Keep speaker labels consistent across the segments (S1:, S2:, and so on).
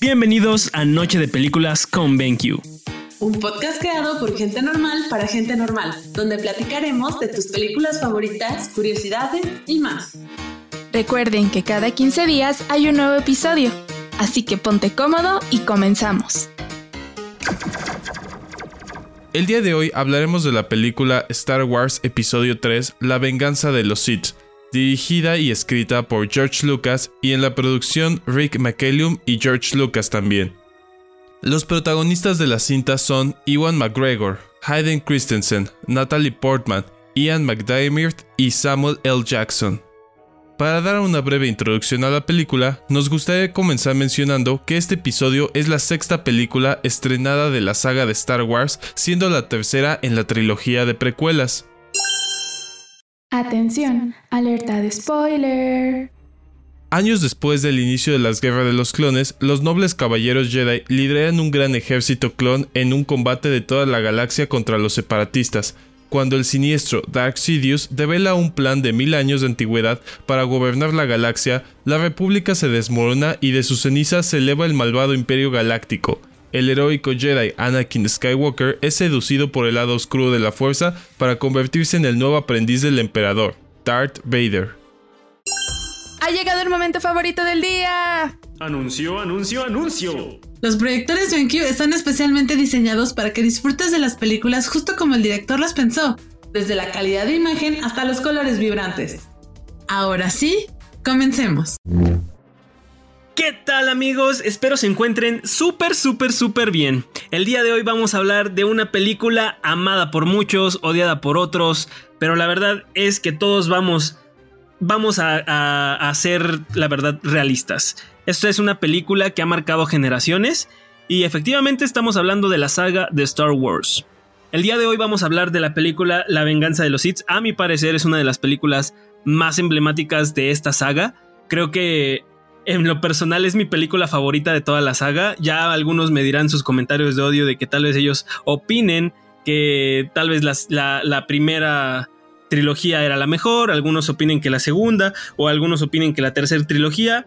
S1: Bienvenidos a Noche de Películas con BenQ.
S2: Un podcast creado por gente normal para gente normal, donde platicaremos de tus películas favoritas, curiosidades y más.
S3: Recuerden que cada 15 días hay un nuevo episodio, así que ponte cómodo y comenzamos.
S4: El día de hoy hablaremos de la película Star Wars Episodio 3, La venganza de los Sith, dirigida y escrita por George Lucas y en la producción Rick McCallum y George Lucas también. Los protagonistas de la cinta son Ewan McGregor, Hayden Christensen, Natalie Portman, Ian McDiarmid y Samuel L. Jackson. Para dar una breve introducción a la película, nos gustaría comenzar mencionando que este episodio es la sexta película estrenada de la saga de Star Wars, siendo la tercera en la trilogía de precuelas.
S3: Atención, alerta de spoiler.
S4: Años después del inicio de las guerras de los clones, los nobles caballeros Jedi lideran un gran ejército clon en un combate de toda la galaxia contra los separatistas, cuando el siniestro Dark Sidious devela un plan de mil años de antigüedad para gobernar la galaxia, la República se desmorona y de sus cenizas se eleva el malvado Imperio Galáctico. El heroico Jedi Anakin Skywalker es seducido por el lado oscuro de la fuerza para convertirse en el nuevo aprendiz del emperador, Darth Vader.
S3: Ha llegado el momento favorito del día.
S1: Anuncio, anuncio, anuncio.
S2: Los proyectores BenQ están especialmente diseñados para que disfrutes de las películas justo como el director las pensó, desde la calidad de imagen hasta los colores vibrantes. Ahora sí, comencemos.
S1: ¿Qué tal amigos? Espero se encuentren súper, súper, súper bien. El día de hoy vamos a hablar de una película amada por muchos, odiada por otros, pero la verdad es que todos vamos vamos a, ser, la verdad, realistas. Esta es una película que ha marcado generaciones y efectivamente estamos hablando de la saga de Star Wars. El día de hoy vamos a hablar de la película La venganza de los Sith. A mi parecer es una de las películas más emblemáticas de esta saga. Creo que en lo personal es mi película favorita de toda la saga. Ya algunos me dirán sus comentarios de odio de que tal vez ellos opinen que tal vez la, la primera trilogía era la mejor, algunos opinen que la segunda o algunos opinen que la tercera trilogía.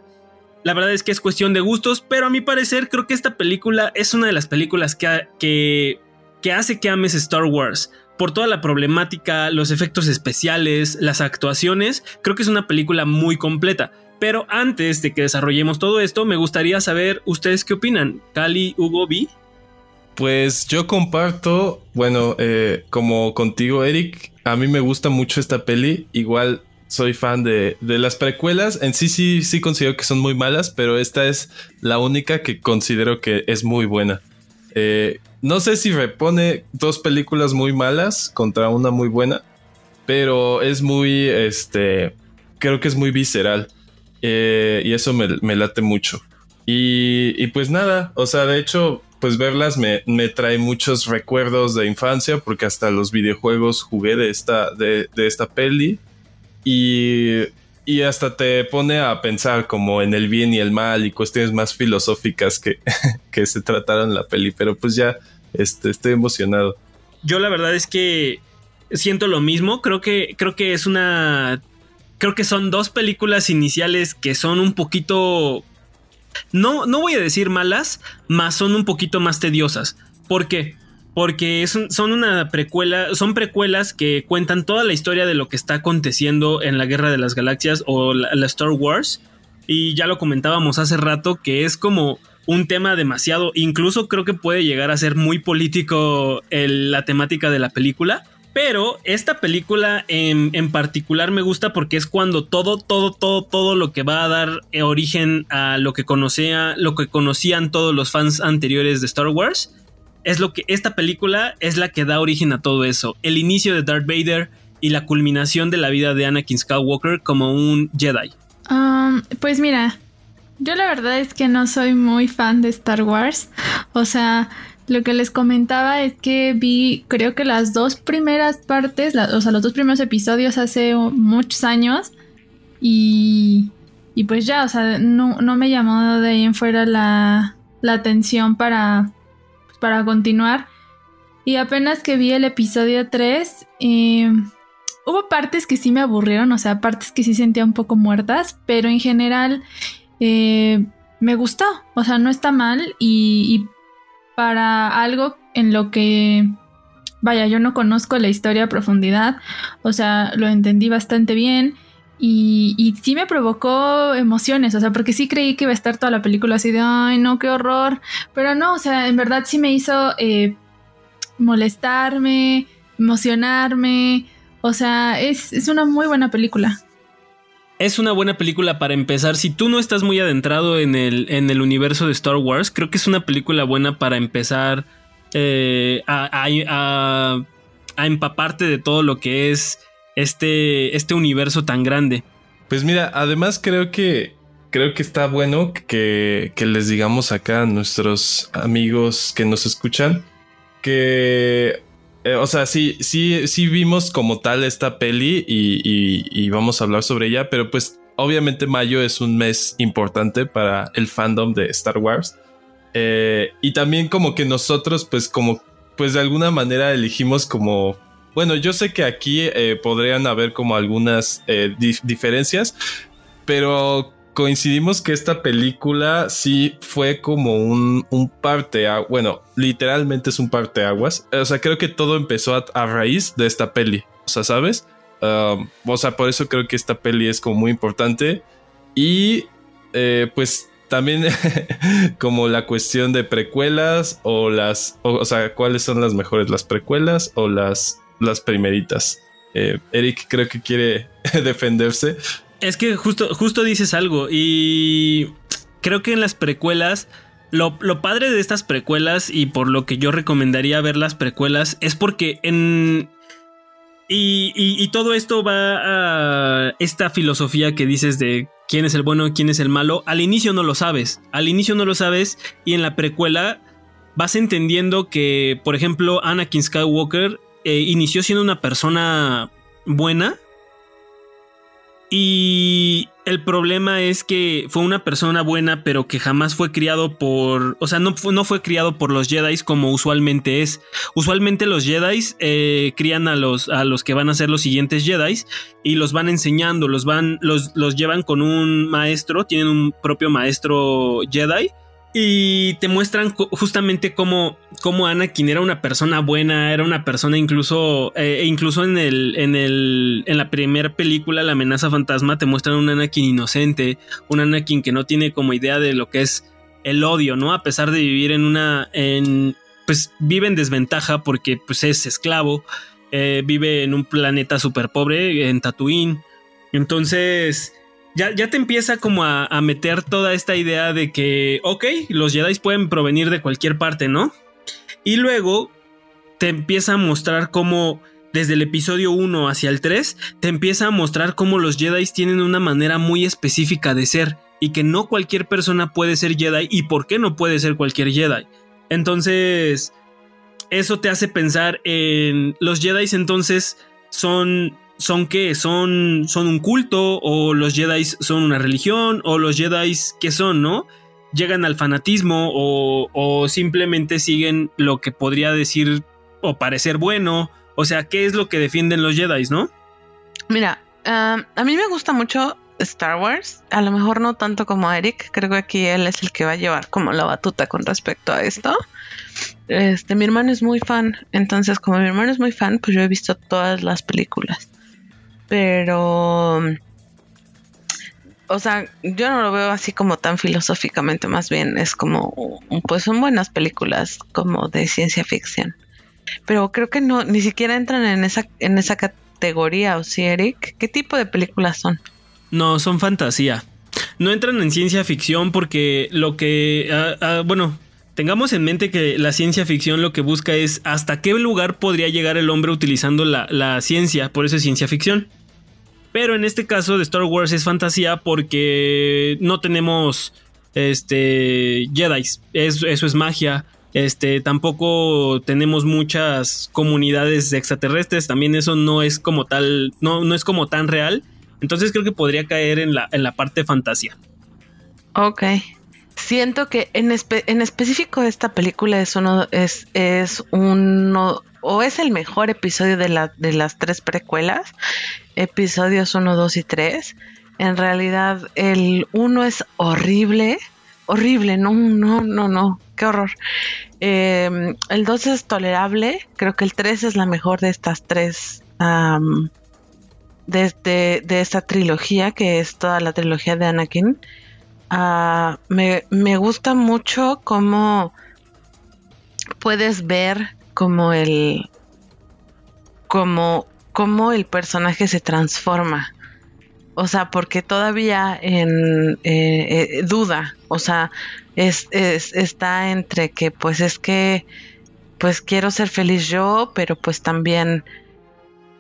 S1: La verdad es que es cuestión de gustos, pero a mi parecer creo que esta película es una de las películas que, que, que hace que ames Star Wars. Por toda la problemática, los efectos especiales, las actuaciones, creo que es una película muy completa. Pero antes de que desarrollemos todo esto, me gustaría saber ustedes qué opinan. Cali, Hugo, Vi.
S4: Pues yo comparto, bueno, eh, como contigo, Eric, a mí me gusta mucho esta peli. Igual soy fan de, las precuelas. En sí, sí, sí considero que son muy malas, pero esta es la única que considero que es muy buena. Eh, no sé si repone dos películas muy malas contra una muy buena, pero es muy, este, creo que es muy visceral. Eh, y eso me, late mucho. Y, y, pues nada, o sea, de hecho, pues verlas me, trae muchos recuerdos de infancia porque hasta los videojuegos jugué de esta, de, esta peli y, y, hasta te pone a pensar como en el bien y el mal y cuestiones más filosóficas que, que se trataron en la peli, pero pues ya este, estoy emocionado.
S1: Yo la verdad es que siento lo mismo, creo que, creo que es una... Creo que son dos películas iniciales que son un poquito no, no voy a decir malas, mas son un poquito más tediosas. ¿Por qué? Porque son una precuela, son precuelas que cuentan toda la historia de lo que está aconteciendo en la Guerra de las Galaxias o la, Star Wars. Y ya lo comentábamos hace rato que es como un tema demasiado, incluso creo que puede llegar a ser muy político la temática de la película. Pero esta película en, particular me gusta porque es cuando todo, todo, todo, todo lo que va a dar eh, origen a lo que conocía, lo que conocían todos los fans anteriores de Star Wars, es lo que esta película es la que da origen a todo eso. El inicio de Darth Vader y la culminación de la vida de Anakin Skywalker como un Jedi.
S3: Um, pues mira, yo la verdad es que no soy muy fan de Star Wars. O sea, lo que les comentaba es que vi, creo que las dos primeras partes, o sea, los dos primeros episodios hace muchos años y, y pues ya, o sea, no, me llamó de ahí en fuera la, la atención para, pues, para continuar. Y apenas que vi el episodio 3, eh, hubo partes que sí me aburrieron, o sea, partes que sí sentía un poco muertas, pero en general eh, me gustó, o sea, no está mal y, para algo en lo que, vaya, yo no conozco la historia a profundidad, o sea, lo entendí bastante bien. Y, y, sí me provocó emociones, o sea, porque sí creí que iba a estar toda la película así de, ay, no, qué horror. Pero no, o sea, en verdad sí me hizo eh, molestarme, emocionarme. O sea, es, es una muy buena película
S1: es una buena película para empezar. Si tú no estás muy adentrado en el, en el universo de Star Wars, creo que es una película buena para empezar eh, a, a, empaparte de todo lo que es este, este universo tan grande.
S4: Pues mira, además creo que creo que está bueno que, que les digamos acá a nuestros amigos que nos escuchan que eh, o sea, sí, sí, sí vimos como tal esta peli y, vamos a hablar sobre ella, pero pues obviamente mayo es un mes importante para el fandom de Star Wars. Eh, y también como que nosotros pues como pues de alguna manera elegimos como bueno, yo sé que aquí eh, podrían haber como algunas diferencias, pero coincidimos que esta película sí fue como un, un parte, bueno, literalmente es un parte aguas. O sea, creo que todo empezó a, raíz de esta peli. O sea, ¿sabes? Um, o sea, por eso creo que esta peli es como muy importante. Y eh, pues también como la cuestión de precuelas o las, o, sea, ¿cuáles son las mejores? ¿Las precuelas o las, las primeritas? Eh, Eric creo que quiere defenderse.
S1: Es que justo, justo dices algo y creo que en las precuelas, lo, padre de estas precuelas y por lo que yo recomendaría ver las precuelas es porque en... Y, todo esto va a esta filosofía que dices de quién es el bueno y quién es el malo. Al inicio no lo sabes. Al inicio no lo sabes y en la precuela vas entendiendo que, por ejemplo, Anakin Skywalker eh, inició siendo una persona buena y el problema es que fue una persona buena, pero que jamás fue criado por. O sea, no, no fue criado por los Jedi como usualmente es. Usualmente los Jedi eh, crían a los, a los que van a ser los siguientes Jedi y los van enseñando, los van, los, los llevan con un maestro, tienen un propio maestro Jedi y te muestran justamente cómo, cómo, Anakin era una persona buena, era una persona incluso, eh, e incluso en el, en el, en la primera película, La amenaza fantasma, te muestran un Anakin inocente, un Anakin que no tiene como idea de lo que es el odio, ¿no? A pesar de vivir en una, en, pues vive en desventaja porque pues es esclavo, eh, vive en un planeta súper pobre, en Tatooine. Entonces, ya, te empieza como a, meter toda esta idea de que, ok, los Jedi pueden provenir de cualquier parte, ¿no? Y luego te empieza a mostrar cómo, desde el episodio 1 hacia el 3, te empieza a mostrar cómo los Jedi tienen una manera muy específica de ser y que no cualquier persona puede ser Jedi y por qué no puede ser cualquier Jedi. Entonces, eso te hace pensar en los Jedi entonces son son que son son un culto o los Jedi son una religión o los Jedi qué son, ¿no? Llegan al fanatismo o, simplemente siguen lo que podría decir o parecer bueno. O sea, ¿qué es lo que defienden los Jedi, no?
S2: Mira, a mí me gusta mucho Star Wars. A lo mejor no tanto como Eric. Creo que aquí él es el que va a llevar como la batuta con respecto a esto. Este, mi hermano es muy fan. Entonces, como mi hermano es muy fan, pues yo he visto todas las películas pero o sea, yo no lo veo así como tan filosóficamente, más bien es como, pues son buenas películas como de ciencia ficción. Pero creo que no, ni siquiera entran en esa, en esa categoría, ¿o sí, Eric? ¿Qué tipo de películas son?
S1: No, son fantasía. No entran en ciencia ficción porque lo que, ah, ah, bueno, tengamos en mente que la ciencia ficción lo que busca es hasta qué lugar podría llegar el hombre utilizando la, la ciencia, por eso es ciencia ficción. Pero en este caso de Star Wars es fantasía porque no tenemos este Jedi. eso es magia. Este, tampoco tenemos muchas comunidades extraterrestres. También eso no es como tal, no, no es como tan real. Entonces creo que podría caer en la, en la parte fantasía.
S2: Ok. Siento que en, en específico esta película es uno, es, es uno,
S5: o es el mejor episodio de, la, de las tres precuelas, episodios 1, 2 y 3. En realidad el 1 es horrible, horrible, no, no, no, no, qué horror. Em, el 2 es tolerable, creo que el 3 es la mejor de estas tres, de, de, esta trilogía, que es toda la trilogía de Anakin. Ah, me, me gusta mucho cómo puedes ver como el como, como el personaje se transforma. O sea, porque todavía en eh, eh, duda, o sea, es, está entre que pues es que pues quiero ser feliz yo, pero pues también,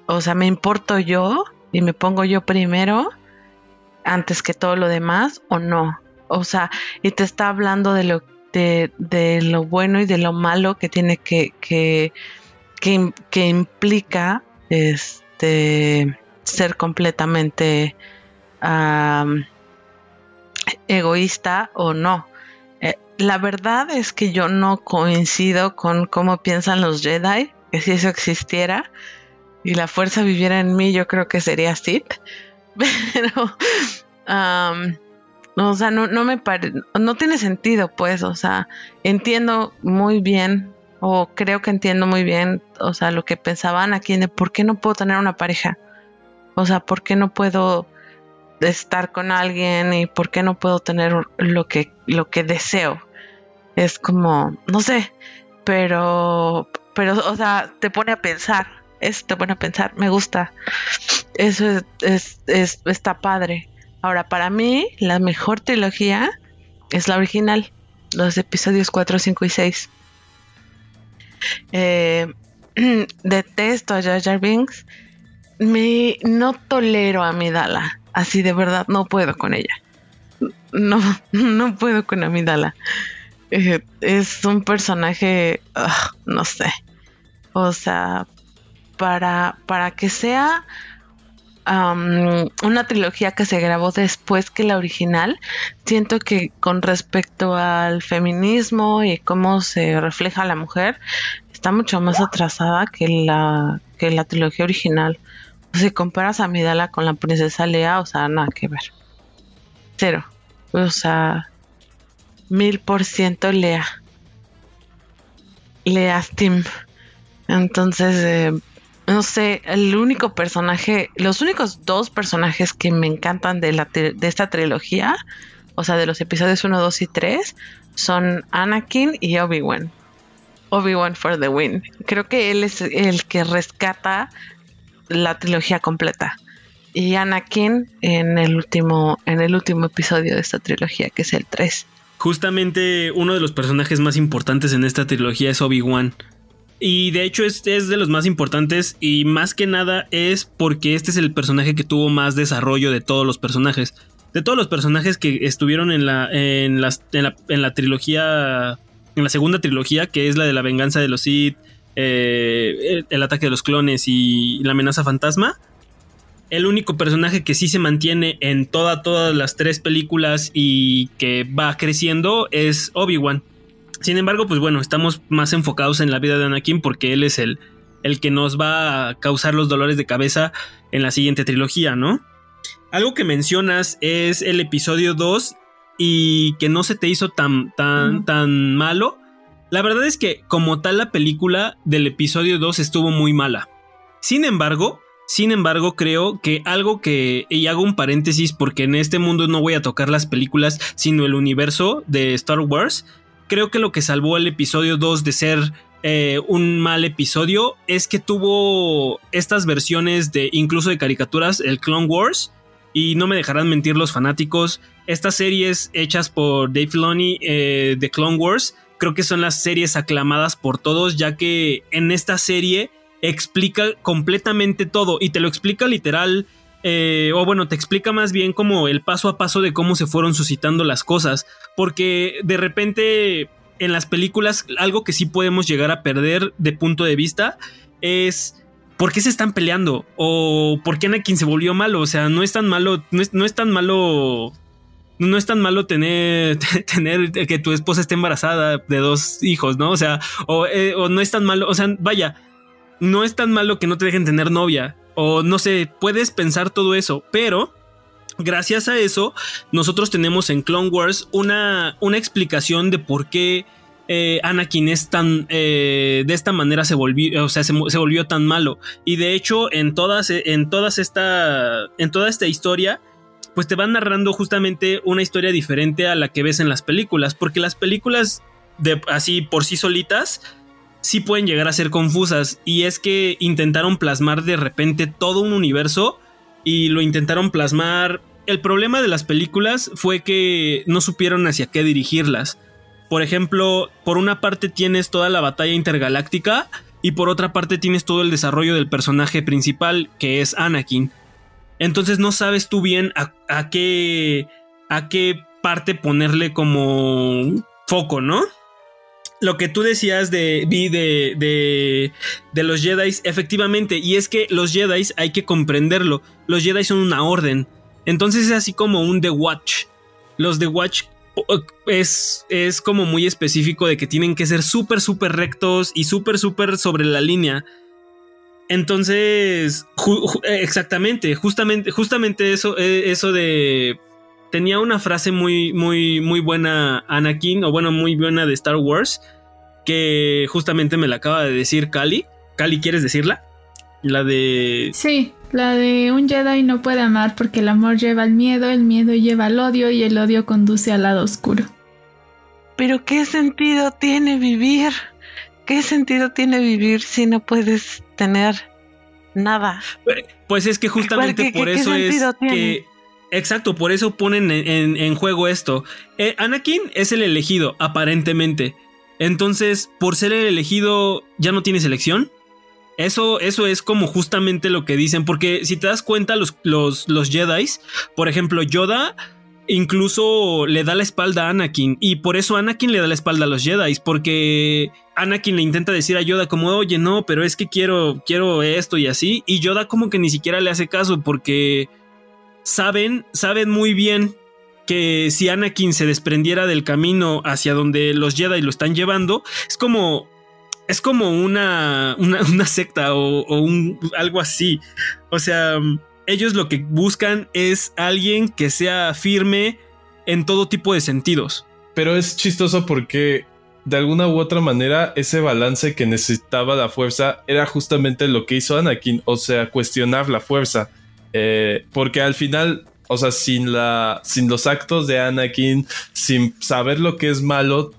S5: o sea, me importo yo y me pongo yo primero antes que todo lo demás o no. O sea, y te está hablando de lo de, lo bueno y de lo malo que tiene que, que, que, implica este ser completamente egoísta o no. Eh, la verdad es que yo no coincido con cómo piensan los Jedi, que si eso existiera y la fuerza viviera en mí, yo creo que sería Sith. Pero o sea, no, no me parece, no tiene sentido, pues, o sea, entiendo muy bien, o creo que entiendo muy bien, o sea, lo que pensaban aquí de por qué no puedo tener una pareja. O sea, por qué no puedo estar con alguien y por qué no puedo tener lo que, lo que deseo. Es como, no sé, pero, pero, o sea, te pone a pensar, es, te pone a pensar, me gusta, eso es, es, es está padre. Ahora, para mí, la mejor trilogía es la original, los episodios 4, 5 y 6. Eh, detesto a Jar Jar Binks. Me, no tolero a Amidala. Así de verdad, no puedo con ella. No, no puedo con Amidala. Eh, es un personaje, no sé. O sea, para, para que sea una trilogía que se grabó después que la original, siento que con respecto al feminismo y cómo se refleja la mujer, está mucho más atrasada que la, que la trilogía original. si comparas a Midala con la princesa Lea, o sea, nada que ver. Cero. O sea, mil por ciento Lea. Lea Steam. Entonces, eh, no sé, el único personaje, los únicos dos personajes que me encantan de, la, de esta trilogía, o sea, de los episodios 1, 2 y 3, son Anakin y Obi-Wan. Obi-Wan for the win. Creo que él es el que rescata la trilogía completa. Y Anakin en el último, en el último episodio de esta trilogía, que es el 3.
S1: Justamente uno de los personajes más importantes en esta trilogía es Obi-Wan. Y de hecho es, es, de los más importantes y más que nada es porque este es el personaje que tuvo más desarrollo de todos los personajes. De todos los personajes que estuvieron en la, en, en, la, trilogía, en la segunda trilogía, que es la de la venganza de los Sith, eh, el, ataque de los clones y la amenaza fantasma. El único personaje que sí se mantiene en toda, todas las tres películas y que va creciendo es Obi-Wan. Sin embargo, pues bueno, estamos más enfocados en la vida de Anakin porque él es el, el que nos va a causar los dolores de cabeza en la siguiente trilogía, ¿no? Algo que mencionas es el episodio 2 y que no se te hizo tan, tan, tan malo. La verdad es que como tal la película del episodio 2 estuvo muy mala. Sin embargo, sin embargo, creo que algo que, y hago un paréntesis porque en este mundo no voy a tocar las películas, sino el universo de Star Wars, creo que lo que salvó el episodio 2 de ser eh, un mal episodio es que tuvo estas versiones de incluso de caricaturas, el Clone Wars, y no me dejarán mentir los fanáticos, estas series hechas por Dave Filoni eh, de Clone Wars, creo que son las series aclamadas por todos, ya que en esta serie explica completamente todo y te lo explica literal eh, o bueno, te explica más bien como el paso a paso de cómo se fueron suscitando las cosas, porque de repente en las películas algo que sí podemos llegar a perder de punto de vista es por qué se están peleando o por qué Anakin se volvió malo, o sea, no es tan malo, no es, tan malo no es tan malo tener, tener que tu esposa esté embarazada de dos hijos, ¿no? O sea, o, eh, o, no es tan malo, o sea, vaya, no es tan malo que no te dejen tener novia. O no sé, puedes pensar todo eso, pero gracias a eso, nosotros tenemos en Clone Wars una, una explicación de por qué eh, Anakin es tan eh, de esta manera se volvió, o sea, se, volvió tan malo. Y de hecho, en todas, en todas esta, en toda esta historia, pues te van narrando justamente una historia diferente a la que ves en las películas, porque las películas de así por sí solitas sí pueden llegar a ser confusas. Y es que intentaron plasmar de repente todo un universo y lo intentaron plasmar. El problema de las películas fue que no supieron hacia qué dirigirlas. Por ejemplo, por una parte tienes toda la batalla intergaláctica y por otra parte tienes todo el desarrollo del personaje principal que es Anakin. Entonces no sabes tú bien a, qué a qué parte ponerle como foco, ¿no? Lo que tú decías de, de, de, de los Jedi, efectivamente, y es que los Jedi hay que comprenderlo. Los Jedi son una orden. Entonces es así como un The Watch. Los The Watch es, es como muy específico de que tienen que ser súper, súper rectos y súper, súper sobre la línea. Entonces, exactamente, justamente, justamente eso, eh, eso de... Tenía una frase muy, muy, muy buena Anakin, o bueno, muy buena de Star Wars, que justamente me la acaba de decir Cali. Cali, ¿quieres decirla? La de...
S3: Sí, la de un Jedi no puede amar porque el amor lleva al miedo, el miedo lleva al odio y el odio conduce al lado oscuro.
S5: Pero ¿qué sentido tiene vivir? ¿Qué sentido tiene vivir si no puedes tener nada?
S1: Pues es que justamente por eso es que... Exacto, por eso ponen en, juego esto. Eh, Anakin es el elegido, aparentemente. Entonces, por ser el elegido, ¿ya no tienes elección? Eso, eso es como justamente lo que dicen, porque si te das cuenta, los, los, los Jedi, por ejemplo, Yoda incluso le da la espalda a Anakin y por eso Anakin le da la espalda a los Jedi porque Anakin le intenta decir a Yoda como oye no pero es que quiero quiero esto y así y Yoda como que ni siquiera le hace caso porque saben saben muy bien que si Anakin se desprendiera del camino hacia donde los Jedi lo están llevando es como es como una, una, secta o, un, algo así. O sea, ellos lo que buscan es alguien que sea firme en todo tipo de sentidos.
S4: Pero es chistoso porque de alguna u otra manera ese balance que necesitaba la fuerza era justamente lo que hizo Anakin, o sea, cuestionar la fuerza. Eh, porque al final, o sea, sin, la, sin los actos de Anakin, sin saber lo que es malo,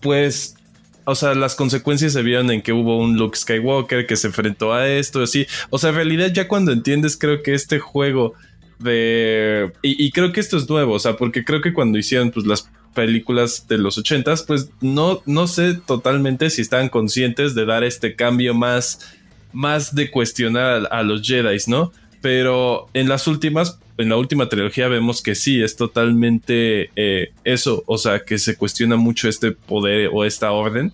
S4: pues o sea, las consecuencias se vieron en que hubo un Luke Skywalker que se enfrentó a esto, así. O sea, en realidad ya cuando entiendes, creo que este juego de... Y, creo que esto es nuevo, o sea, porque creo que cuando hicieron pues las películas de los ochentas, pues no, no sé totalmente si estaban conscientes de dar este cambio más, más de cuestionar a, los Jedi, ¿no? Pero en las últimas, en la última trilogía vemos que sí, es totalmente eh, eso, o sea, que se cuestiona mucho este poder o esta orden.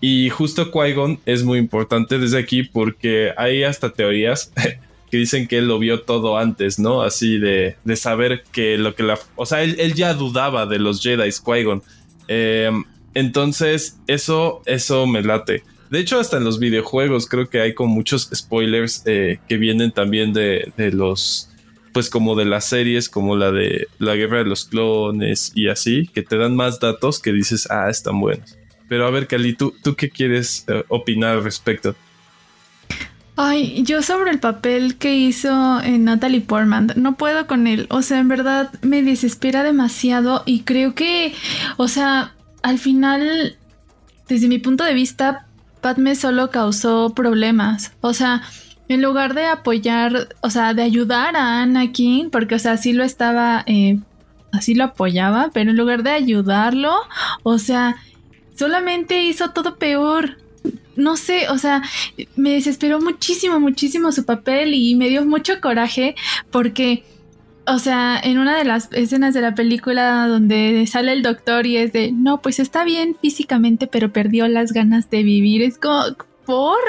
S4: Y justo Qui-Gon es muy importante desde aquí porque hay hasta teorías que dicen que él lo vio todo antes, ¿no? Así de, de saber que lo que la... O sea, él, ya dudaba de los Jedi, Qui-Gon. Em, entonces, eso, eso me late. De hecho, hasta en los videojuegos creo que hay con muchos spoilers eh, que vienen también de, de los pues como de las series como la de la guerra de los clones y así, que te dan más datos que dices, ah, están buenos. Pero a ver, Cali, ¿tú, tú qué quieres eh, opinar al respecto?
S3: Ay, yo sobre el papel que hizo en Natalie Portman, no puedo con él. O sea, en verdad me desespera demasiado y creo que, o sea, al final, desde mi punto de vista, Padme solo causó problemas. O sea, en lugar de apoyar, o sea, de ayudar a Anakin, porque, o sea, sí lo estaba, eh, así lo apoyaba, pero en lugar de ayudarlo, o sea, solamente hizo todo peor. No sé, o sea, me desesperó muchísimo, muchísimo su papel y me dio mucho coraje porque, o sea, en una de las escenas de la película donde sale el doctor y es de, no, pues está bien físicamente, pero perdió las ganas de vivir. Es como,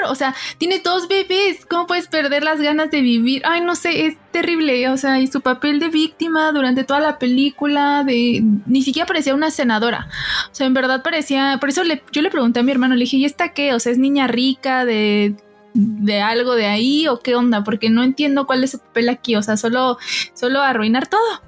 S3: o sea, tiene dos bebés, ¿cómo puedes perder las ganas de vivir? Ay, no sé, es terrible, o sea, y su papel de víctima durante toda la película, de ni siquiera parecía una senadora, o sea, en verdad parecía, por eso le, yo le pregunté a mi hermano, le dije, ¿y esta qué? O sea, es niña rica de de algo de ahí o qué onda, porque no entiendo cuál es su papel aquí, o sea, solo, solo arruinar todo.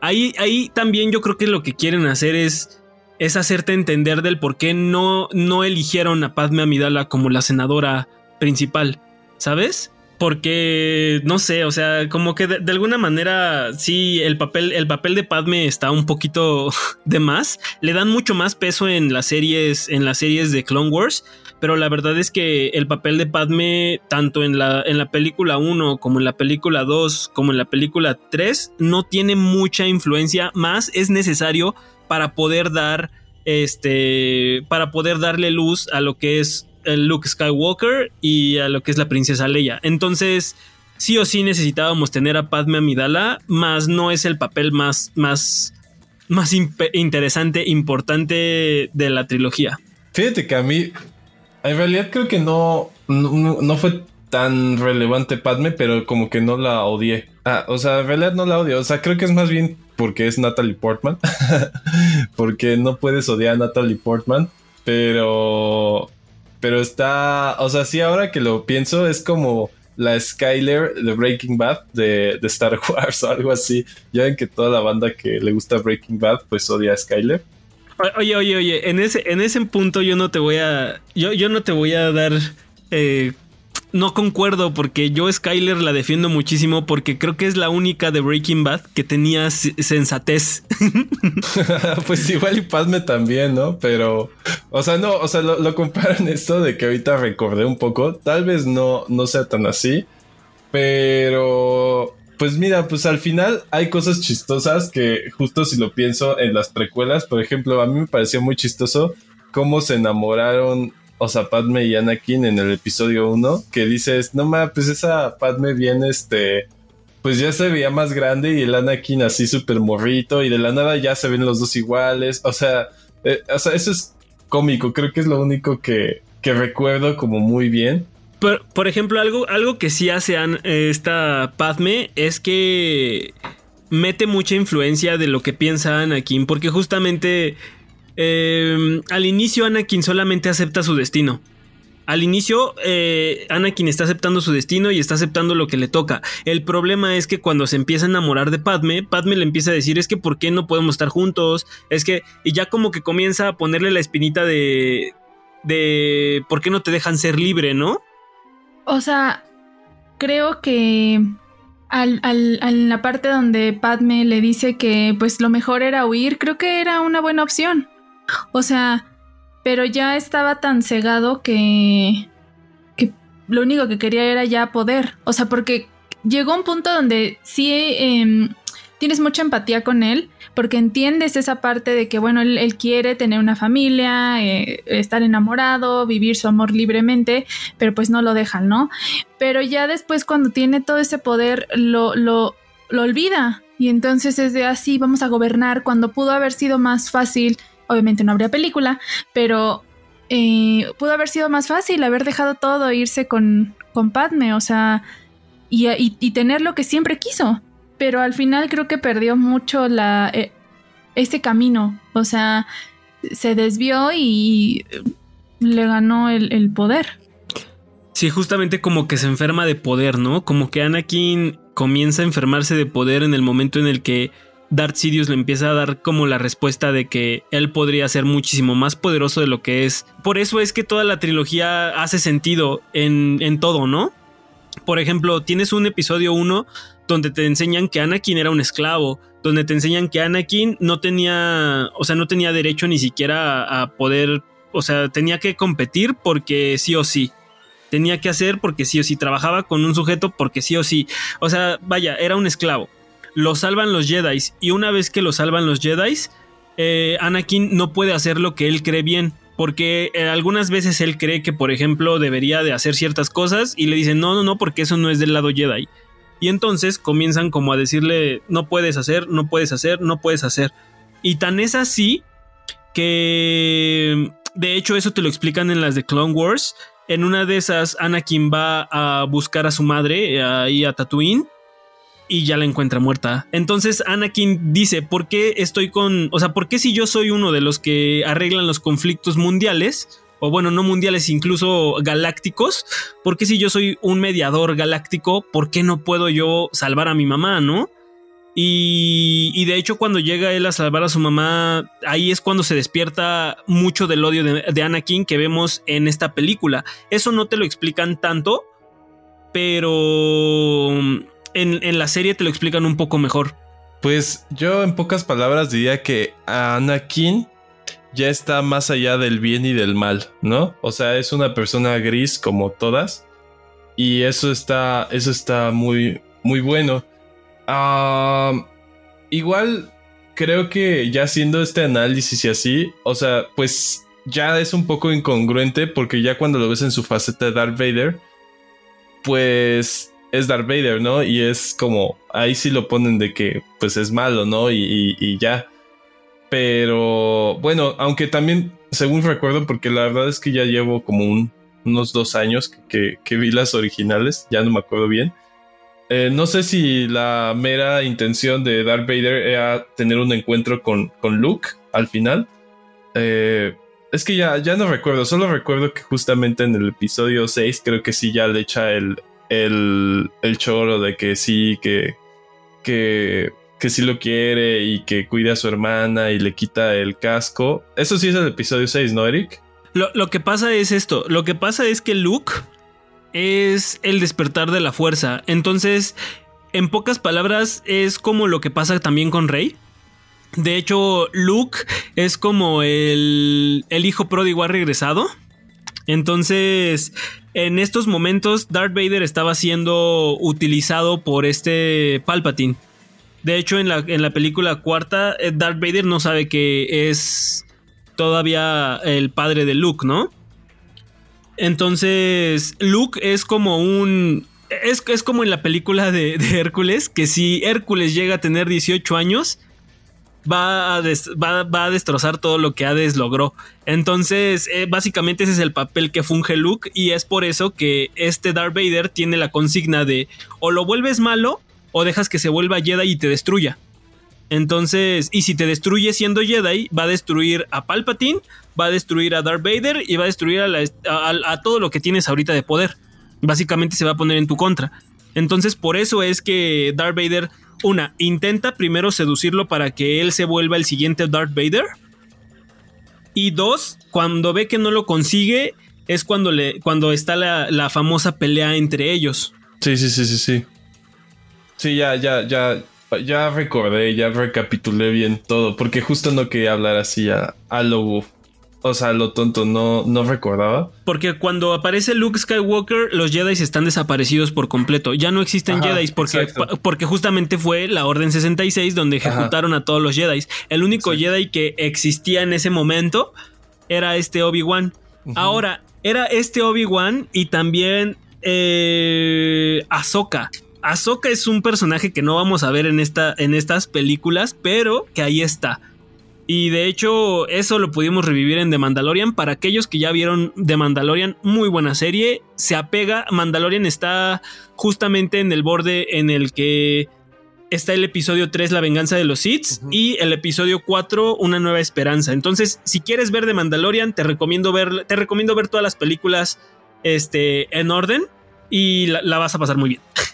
S1: Ahí, ahí también yo creo que lo que quieren hacer es, es hacerte entender del por qué no, no eligieron a Padme Amidala como la senadora principal, ¿sabes? Porque no sé, o sea, como que de, alguna manera sí el papel el papel de Padme está un poquito de más, le dan mucho más peso en las series en las series de Clone Wars, pero la verdad es que el papel de Padme tanto en la en la película 1 como en la película 2 como en la película 3 no tiene mucha influencia, más es necesario para poder dar este para poder darle luz a lo que es el Luke Skywalker y a lo que es la princesa Leia. Entonces, sí o sí necesitábamos tener a Padme Amidala, más no es el papel más, más, más interesante, importante de la trilogía.
S4: Fíjate que a mí, en realidad creo que no, no, fue tan relevante Padme, pero como que no la odié. Ah, o sea, en realidad no la odio. O sea, creo que es más bien porque es Natalie Portman. porque no puedes odiar a Natalie Portman. Pero pero está, o sea, sí, ahora que lo pienso, es como la Skyler de Breaking Bad de, Star Wars o algo así. Ya ven que toda la banda que le gusta Breaking Bad, pues odia a Skyler.
S1: Oye, oye, oye, en ese, en ese punto yo no te voy a. Yo, yo no te voy a dar eh, no concuerdo porque yo Skyler la defiendo muchísimo porque creo que es la única de Breaking Bad que tenía sensatez.
S4: pues igual y Padme también, ¿no? Pero, o sea, no, o sea, lo, comparan esto de que ahorita recordé un poco. Tal vez no, no sea tan así, pero pues mira, pues al final hay cosas chistosas que justo si lo pienso en las precuelas, por ejemplo, a mí me pareció muy chistoso cómo se enamoraron o sea, Padme y Anakin en el episodio 1, que dices, no mames, pues esa Padme viene este, pues ya se veía más grande y el Anakin así súper morrito y de la nada ya se ven los dos iguales, o sea, eh, o sea, eso es cómico, creo que es lo único que, que recuerdo como muy bien.
S1: Por, ejemplo, algo, algo que sí hace esta Padme es que mete mucha influencia de lo que piensa Anakin, porque justamente eh, al inicio Anakin solamente acepta su destino. Al inicio, eh, Anakin está aceptando su destino y está aceptando lo que le toca. El problema es que cuando se empieza a enamorar de Padme, Padme le empieza a decir es que ¿por qué no podemos estar juntos? Es que, y ya como que comienza a ponerle la espinita de, de ¿por qué no te dejan ser libre, no?
S3: O sea, creo que al, al, en la parte donde Padme le dice que pues lo mejor era huir, creo que era una buena opción. O sea, pero ya estaba tan cegado que, que lo único que quería era ya poder. O sea, porque llegó un punto donde sí em, tienes mucha empatía con él, porque entiendes esa parte de que, bueno, él, quiere tener una familia, eh, estar enamorado, vivir su amor libremente, pero pues no lo dejan, ¿no? Pero ya después cuando tiene todo ese poder, lo, lo, lo olvida. Y entonces es de así, ah, vamos a gobernar, cuando pudo haber sido más fácil Obviamente no habría película, pero eh, pudo haber sido más fácil haber dejado todo, irse con, con Padme, o sea, y, tener lo que siempre quiso. Pero al final creo que perdió mucho la, eh, ese camino, o sea, se desvió y le ganó el, el poder.
S1: Sí, justamente como que se enferma de poder, ¿no? Como que Anakin comienza a enfermarse de poder en el momento en el que Darth Sidious le empieza a dar como la respuesta de que él podría ser muchísimo más poderoso de lo que es. Por eso es que toda la trilogía hace sentido en, en todo, ¿no? Por ejemplo, tienes un episodio 1 donde te enseñan que Anakin era un esclavo, donde te enseñan que Anakin no tenía, o sea, no tenía derecho ni siquiera a poder, o sea, tenía que competir porque sí o sí. Tenía que hacer porque sí o sí trabajaba con un sujeto porque sí o sí. O sea, vaya, era un esclavo lo salvan los Jedi y una vez que lo salvan los Jedi, eh, Anakin no puede hacer lo que él cree bien. Porque eh, algunas veces él cree que, por ejemplo, debería de hacer ciertas cosas y le dicen, no, no, no, porque eso no es del lado Jedi. Y entonces comienzan como a decirle, no puedes hacer, no puedes hacer, no puedes hacer. Y tan es así que, de hecho, eso te lo explican en las de Clone Wars. En una de esas, Anakin va a buscar a su madre, ahí a Tatooine, y ya la encuentra muerta. Entonces Anakin dice, ¿por qué estoy con, o sea, por qué si yo soy uno de los que arreglan los conflictos mundiales, o bueno, no mundiales, incluso galácticos, porque si yo soy un mediador galáctico, ¿por qué no puedo yo salvar a mi mamá, no? Y, de hecho cuando llega él a salvar a su mamá, ahí es cuando se despierta mucho del odio de, Anakin que vemos en esta película. Eso no te lo explican tanto, pero en, en la serie te lo explican un poco mejor.
S4: Pues yo en pocas palabras diría que Anakin ya está más allá del bien y del mal, ¿no? O sea, es una persona gris como todas. Y eso está, eso está muy, muy bueno. Ah, igual creo que ya haciendo este análisis y así, o sea, pues ya es un poco incongruente porque ya cuando lo ves en su faceta de Darth Vader, pues es Darth Vader, ¿no? Y es como, ahí sí lo ponen de que pues es malo, ¿no? Y, ya. Pero bueno, aunque también, según recuerdo, porque la verdad es que ya llevo como unos dos años que vi las originales, ya no me acuerdo bien. Eh, no sé si la mera intención de Darth Vader era tener un encuentro con, con Luke al final. Eh, es que ya, ya no recuerdo, solo recuerdo que justamente en el episodio 6 creo que sí ya le echa el, el, el choro de que sí, que, que, que sí lo quiere y que cuida a su hermana y le quita el casco. Eso sí es el episodio 6, ¿no, Eric?
S1: Lo, lo que pasa es esto, lo que pasa es que Luke es el despertar de la fuerza. Entonces, en pocas palabras, es como lo que pasa también con Rey. De hecho, Luke es como el, el hijo pródigo ha regresado. Entonces, en estos momentos, Darth Vader estaba siendo utilizado por este Palpatine. De hecho, en la, en la película cuarta, eh, Darth Vader no sabe que es todavía el padre de Luke, ¿no? Entonces, Luke es como un. Es, es como en la película de, Hércules, que si Hércules llega a tener 18 años, va a, va, a destrozar todo lo que Hades logró. Entonces, eh, básicamente ese es el papel que funge Luke, y es por eso que este Darth Vader tiene la consigna de o lo vuelves malo o dejas que se vuelva Jedi y te destruya. Entonces, y si te destruye siendo Jedi, va a destruir a Palpatine, va a destruir a Darth Vader y va a destruir a, todo lo que tienes ahorita de poder. Básicamente se va a poner en tu contra. Entonces, por eso es que Darth Vader, una, intenta primero seducirlo para que él se vuelva el siguiente Darth Vader. Y dos, cuando ve que no lo consigue, es cuando, le, cuando está la, la famosa pelea entre ellos.
S4: Sí, sí, sí, sí, sí. Sí, ya, ya, ya ya recordé, ya recapitulé bien todo, porque justo no quería hablar así a, lo... O sea, lo tonto, no, no recordaba.
S1: Porque cuando aparece Luke Skywalker, los Jedi están desaparecidos por completo. Ya no existen Jedi porque, porque justamente fue la Orden 66 donde ejecutaron a todos los Jedi. El único Jedi que existía en ese momento era este Obi-Wan. Ahora, era este Obi-Wan y también eh, Ahsoka. Ahsoka es un personaje que no vamos a ver en, esta, en estas películas, pero que ahí está. Y de hecho, eso lo pudimos revivir en The Mandalorian. Para aquellos que ya vieron The Mandalorian, muy buena serie. Se apega. Mandalorian está justamente en el borde en el que está el episodio 3, La venganza de los Sith, y el episodio 4, Una nueva esperanza. Entonces, si quieres ver The Mandalorian, te recomiendo ver, te recomiendo ver todas las películas este, en orden y la vas a pasar muy bien.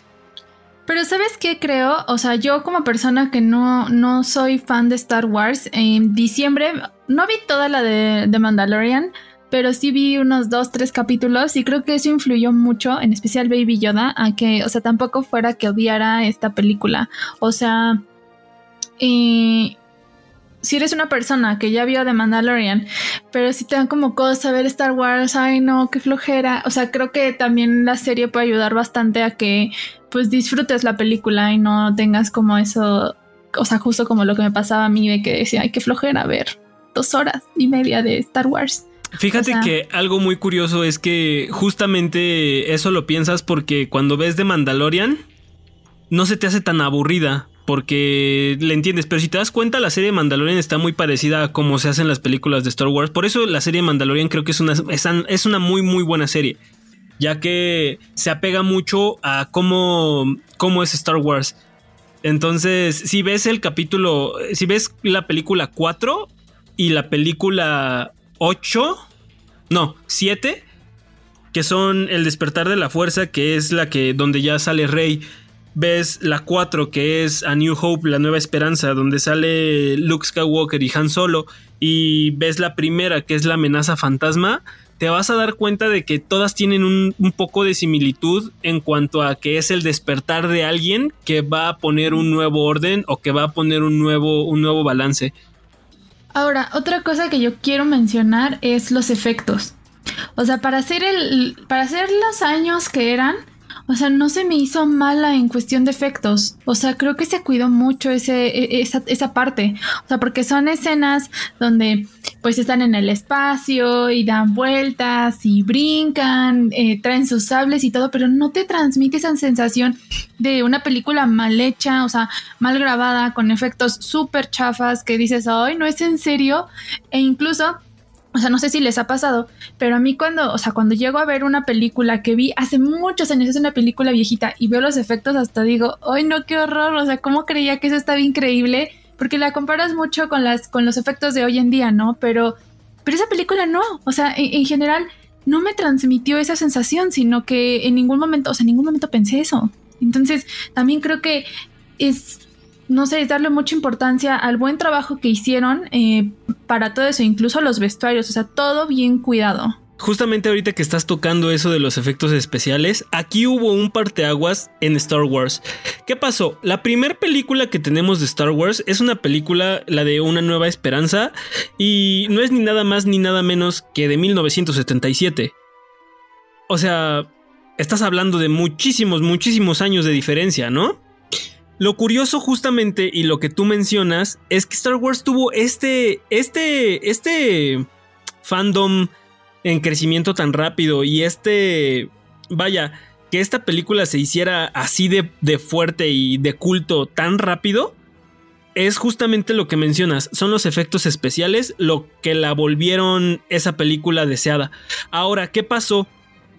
S3: Pero ¿sabes qué creo? O sea, yo como persona que no, no soy fan de Star Wars, en diciembre no vi toda la de, de Mandalorian, pero sí vi unos dos, tres capítulos y creo que eso influyó mucho, en especial Baby Yoda, a que, o sea, tampoco fuera que odiara esta película. O sea, y si eres una persona que ya vio The Mandalorian, pero si te dan como cosa ver Star Wars, ay no, qué flojera. O sea, creo que también la serie puede ayudar bastante a que pues disfrutes la película y no tengas como eso, o sea, justo como lo que me pasaba a mí de que decía, ay, qué flojera ver dos horas y media de Star Wars.
S1: Fíjate que algo muy curioso es que justamente eso lo piensas porque cuando ves The Mandalorian no se te hace tan aburrida porque le entiendes, pero si te das cuenta la serie Mandalorian está muy parecida a cómo se hacen las películas de Star Wars, por eso la serie Mandalorian creo que es una, es una muy muy buena serie ya que se apega mucho a cómo, cómo es Star Wars. Entonces, si ves el capítulo, si ves la película 4 y la película 8, no, siete, que son El despertar de la fuerza, que es la que donde ya sale Rey. Ves la 4, que es A New Hope, la nueva esperanza, donde sale Luke Skywalker y Han Solo. Y ves la primera, que es la amenaza fantasma. Te vas a dar cuenta de que todas tienen un, un poco de similitud en cuanto a que es el despertar de alguien que va a poner un nuevo orden o que va a poner un nuevo, un nuevo balance.
S3: Ahora, otra cosa que yo quiero mencionar es los efectos. O sea, para hacer el. Para hacer los años que eran. O sea, no se me hizo mala en cuestión de efectos. O sea, creo que se cuidó mucho ese, e, esa, esa parte. O sea, porque son escenas donde pues están en el espacio y dan vueltas y brincan, eh, traen sus sables y todo, pero no te transmite esa sensación de una película mal hecha, o sea, mal grabada, con efectos súper chafas que dices, ay, no es en serio. E incluso o sea, no sé si les ha pasado, pero a mí cuando, o sea, cuando llego a ver una película que vi hace muchos años, es una película viejita y veo los efectos, hasta digo, ¡ay no, qué horror! O sea, ¿cómo creía que eso estaba increíble? Porque la comparas mucho con, las, con los efectos de hoy en día, ¿no? Pero, pero esa película no, o sea, en, en general no me transmitió esa sensación, sino que en ningún momento, o sea, en ningún momento pensé eso. Entonces, también creo que es no sé, es darle mucha importancia al buen trabajo que hicieron eh, para todo eso, incluso los vestuarios, o sea, todo bien cuidado.
S1: Justamente ahorita que estás tocando eso de los efectos especiales, aquí hubo un parteaguas en Star Wars. ¿Qué pasó? La primera película que tenemos de Star Wars es una película, la de Una Nueva Esperanza, y no es ni nada más ni nada menos que de 1977. O sea, estás hablando de muchísimos, muchísimos años de diferencia, ¿no? Lo curioso justamente y lo que tú mencionas es que Star Wars tuvo este, este, este fandom en crecimiento tan rápido y este, vaya, que esta película se hiciera así de, de fuerte y de culto tan rápido, es justamente lo que mencionas, son los efectos especiales lo que la volvieron esa película deseada. Ahora, ¿qué pasó?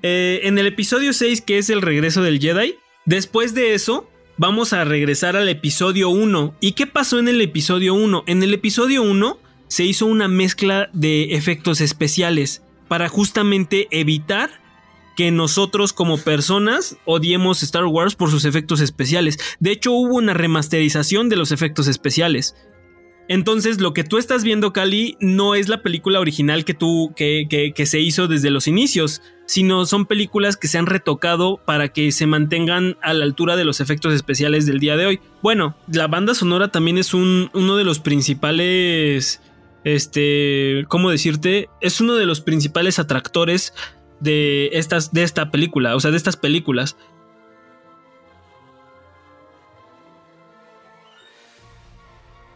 S1: Eh, en el episodio 6, que es el regreso del Jedi, después de eso, vamos a regresar al episodio 1. ¿Y qué pasó en el episodio 1? En el episodio 1 se hizo una mezcla de efectos especiales para justamente evitar que nosotros como personas odiemos Star Wars por sus efectos especiales. De hecho, hubo una remasterización de los efectos especiales. Entonces, lo que tú estás viendo, Cali, no es la película original que tú, que, que, se hizo desde los inicios, sino son películas que se han retocado para que se mantengan a la altura de los efectos especiales del día de hoy. Bueno, la banda sonora también es un, uno de los principales, este, ¿cómo decirte? Es uno de los principales atractores de estas, de esta película, o sea, de estas películas.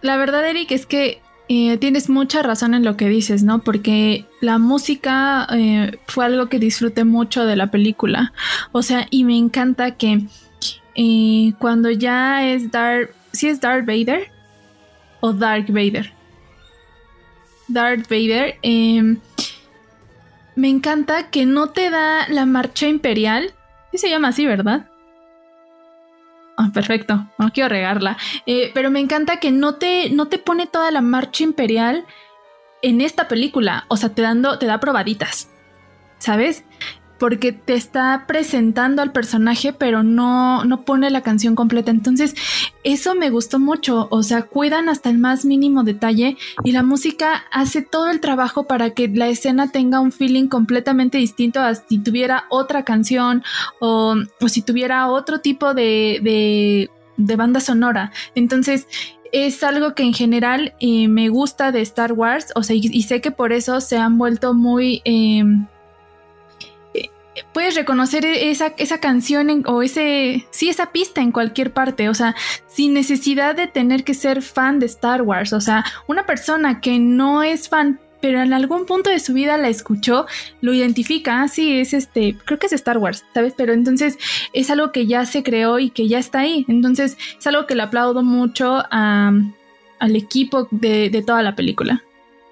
S3: La verdad, Eric, es que eh, tienes mucha razón en lo que dices, ¿no? Porque la música eh, fue algo que disfruté mucho de la película. O sea, y me encanta que eh, cuando ya es Darth... ¿Sí es Darth Vader? ¿O Dark Vader? Darth Vader. Em, me encanta que no te da la marcha imperial. Sí se llama así, ¿verdad? Ah, perfecto, no quiero regarla. Eh, pero me encanta que no te, no te pone toda la marcha imperial en esta película. O sea, te, dando, te da probaditas. ¿Sabes? Porque te está presentando al personaje, pero no, no pone la canción completa. Entonces, eso me gustó mucho. O sea, cuidan hasta el más mínimo detalle y la música hace todo el trabajo para que la escena tenga un feeling completamente distinto a si tuviera otra canción o, si tuviera otro tipo de, de, banda sonora. Entonces, es algo que en general eh, me gusta de Star Wars, o sea, y, sé que por eso se han vuelto muy... Em, puedes reconocer e-, esa, esa canción o ese, sí, esa pista en cualquier parte, o sea, sin necesidad de tener que ser fan de Star Wars, o sea, una persona que no es fan pero en algún punto de su vida la escuchó, lo identifica, ah, sí, es este, creo que es Star Wars, ¿sabes? Pero entonces es algo que ya se creó y que ya está ahí, entonces es algo que le aplaudo mucho al equipo de, de toda la película.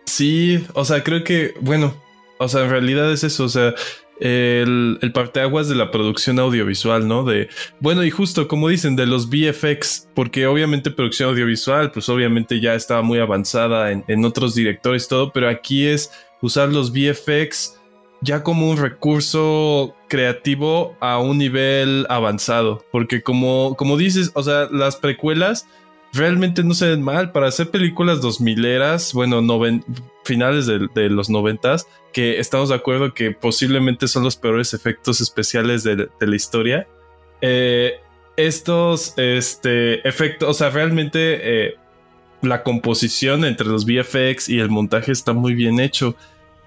S4: Sí, o sea, creo que, bueno, o sea, en realidad es eso, o sea, el, el parteaguas de la producción audiovisual, ¿no? De, bueno, y justo como dicen, de los VFX, porque obviamente producción audiovisual, pues obviamente ya estaba muy avanzada en, en otros directores, todo, pero aquí es usar los VFX ya como un recurso creativo a un nivel avanzado. Porque como, como dices, o sea, las precuelas realmente no se ven mal para hacer películas dos mileras, bueno, finales de, los noventas, que estamos de acuerdo que posiblemente son los peores efectos especiales de, la historia. Eh, estos este, efectos, o sea, realmente eh, la composición entre los VFX y el montaje está muy bien hecho.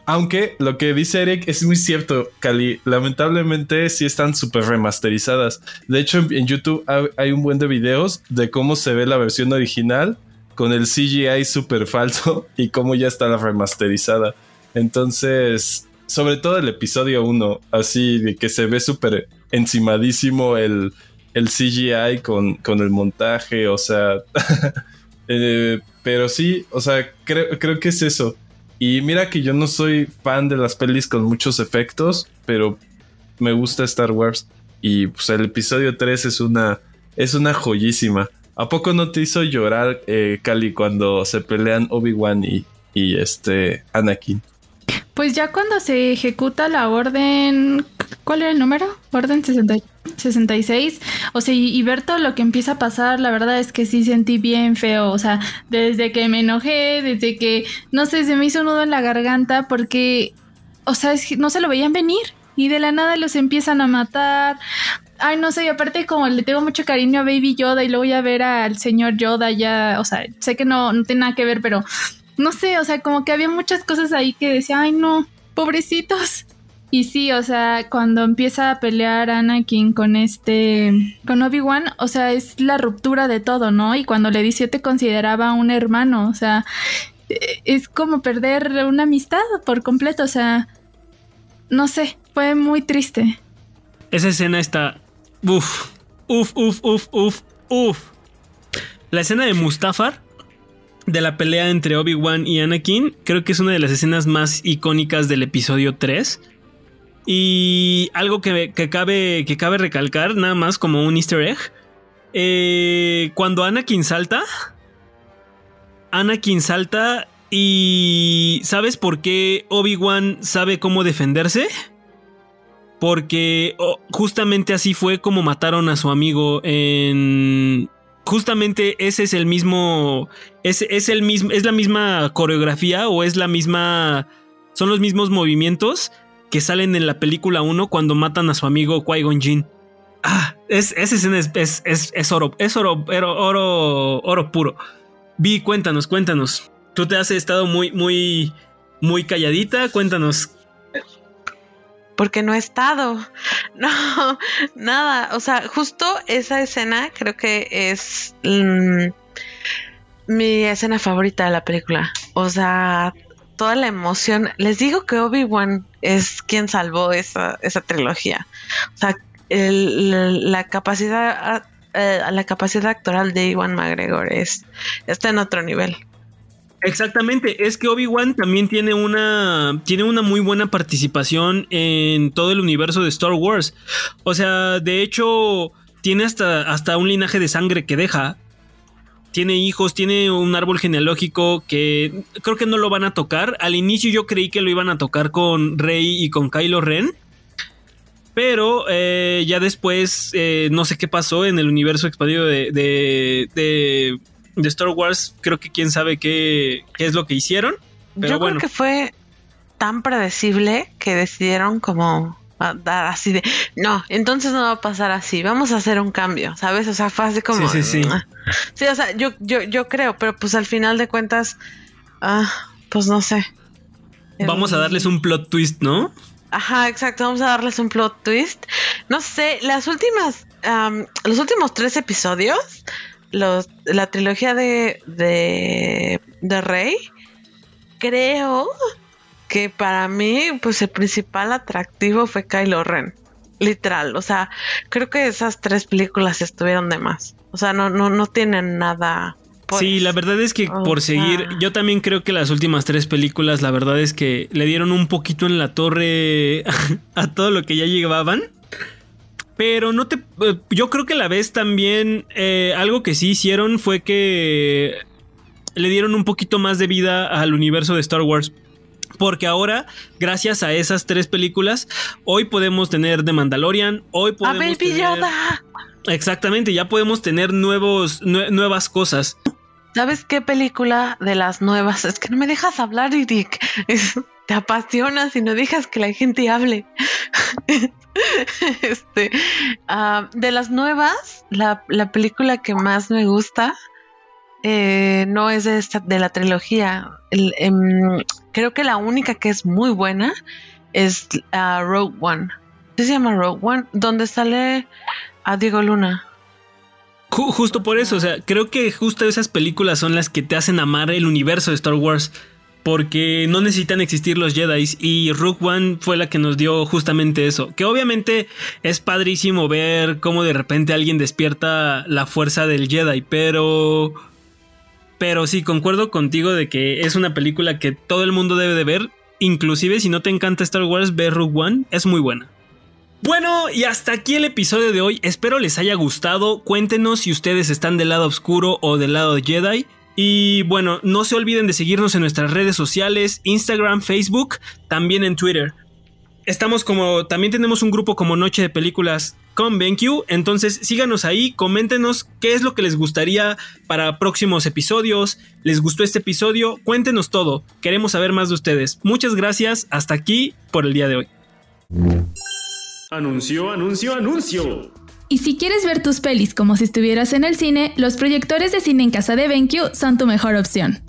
S4: Aunque lo que dice Eric es muy cierto, Cali. Lamentablemente sí están súper remasterizadas. De hecho, en, YouTube hay un buen de videos de cómo se ve la versión original con el CGI súper falso y cómo ya está la remasterizada. Entonces, sobre todo el episodio 1, así de que se ve súper encimadísimo el, el CGI con, con, el montaje, o sea... Eh, pero sí, o sea, creo, creo que es eso y mira que yo no soy fan de las pelis con muchos efectos, pero me gusta Star Wars. Y pues el episodio 3 es una, es una joyísima. ¿A poco no te hizo llorar, eh, Cali, cuando se pelean Obi-Wan y, y este Anakin?
S3: Pues ya cuando se ejecuta la orden, ¿cuál era el número? Orden 66. O sea, y, ver todo lo que empieza a pasar, la verdad es que sí sentí bien feo. O sea, desde que me enojé, desde que, no sé, se me hizo un nudo en la garganta porque, o sea, no se lo veían venir. Y de la nada los empiezan a matar. Ay, no sé, y aparte como le tengo mucho cariño a Baby Yoda y luego voy a ver al señor Yoda ya, o sea, sé que no, no tiene nada que ver, pero no sé, o sea, como que había muchas cosas ahí que decía, ay no, pobrecitos. Y sí, o sea, cuando empieza a pelear Anakin con este, con Obi-Wan, o sea, es la ruptura de todo, ¿no? Y cuando le dice, yo te consideraba un hermano, o sea, e-, es como perder una amistad por completo, o sea, no sé, fue muy triste.
S1: Esa escena está, uff, uff, uff, uff, uff, uff. La escena de Mustafar de la pelea entre Obi-Wan y Anakin, creo que es una de las escenas más icónicas del episodio 3. Y algo que, cabe, que cabe recalcar, nada más como un easter egg. Eh, cuando Anakin salta, Anakin salta y ¿sabes por qué Obi-Wan sabe cómo defenderse? Porque justamente así fue como mataron a su amigo en justamente ese es el mismo. Es, es, el mismo. Es la misma coreografía o es la misma. Son los mismos movimientos que salen en la película 1 cuando matan a su amigo Qui-Gon Jinn. Ah, es, esa escena es, es, es, oro. Es oro, oro, oro, puro. Vi, cuéntanos, cuéntanos. Tú te has estado muy, muy, muy calladita. Cuéntanos
S5: porque no he estado. No, nada. O sea, justo esa escena creo que es mm, mi escena favorita de la película. O sea, toda la emoción. Les digo que Obi-Wan es quien salvó esa, esa trilogía. O sea, la capacidad eh, la capacidad actoral de Iwan McGregor es, está en otro nivel.
S1: Exactamente, es que Obi-Wan también tiene una, tiene una muy buena participación en todo el universo de Star Wars. O sea, de hecho, tiene hasta, hasta un linaje de sangre que deja. Tiene hijos, tiene un árbol genealógico que creo que no lo van a tocar. Al inicio yo creí que lo iban a tocar con Rey y con Kylo Ren. Pero eh, ya después, eh, no sé qué pasó en el universo expandido de, de de Star Wars, creo que quién sabe qué, es lo que hicieron. Pero
S5: Yo
S1: bueno.
S5: creo que fue tan predecible que decidieron como dar así de no, entonces no va a pasar así, vamos a hacer un cambio, ¿sabes? O sea, fue así como
S1: sí, sí, sí.
S5: sí o sea, yo, yo, yo creo, pero pues al final de cuentas, ah, pues no sé.
S1: Vamos a darles un plot twist, ¿no?
S5: Ajá, exacto, vamos a darles un plot twist. No sé, las últimas, los últimos tres episodios los, la trilogía de, de, de Rey, creo que para mí, pues el principal atractivo fue Kylo Ren. Literal, o sea, creo que esas tres películas estuvieron de más. O sea, no, no, no tienen nada.
S1: Pues, sí, la verdad es que por seguir, yo también creo que las últimas tres películas, la verdad es que le dieron un poquito en la torre a todo lo que ya llevaban. Pero no te. Eh, yo creo que a la vez también. Eh, algo que sí hicieron fue que. Le dieron un poquito más de vida al universo de Star Wars. Porque ahora, gracias a esas tres películas, hoy podemos tener The Mandalorian, hoy podemos
S5: ¡A Baby
S1: tener...
S5: Yoda!
S1: Exactamente, ya podemos tener nuevos, nue- nuevas cosas.
S5: ¿Sabes qué película de las nuevas? Es que no me dejas hablar, Eric. Es- te apasionas y no dejas que la gente hable. este, ah, de las nuevas, la, la película que más me gusta eh, no es de, esta, de la trilogía. Em, creo que la única que es muy buena es ah, Rogue One. ¿Qué se llama Rogue One? Donde sale a Diego Luna.
S1: Ju- justo por eso, o sea, creo que justo esas películas son las que te hacen amar el universo de Star Wars. Porque no necesitan existir los Jedi. Y Rogue One fue la que nos dio justamente eso. Que obviamente es padrísimo ver cómo de repente alguien despierta la fuerza del Jedi. Pero. Pero sí, concuerdo contigo de que es una película que todo el mundo debe de ver. Inclusive si no te encanta Star Wars, ver Rogue One es muy buena. Bueno, y hasta aquí el episodio de hoy. Espero les haya gustado. Cuéntenos si ustedes están del lado oscuro o del lado Jedi. Y bueno, no se olviden de seguirnos en nuestras redes sociales, Instagram, Facebook, también en Twitter. Estamos como, también tenemos un grupo como Noche de Películas con BenQ, entonces síganos ahí, coméntenos qué es lo que les gustaría para próximos episodios, les gustó este episodio, cuéntenos todo, queremos saber más de ustedes. Muchas gracias, hasta aquí por el día de hoy.
S6: Anuncio, anuncio, anuncio.
S3: Y si quieres ver tus pelis como si estuvieras en el cine, los proyectores de cine en casa de BenQ son tu mejor opción.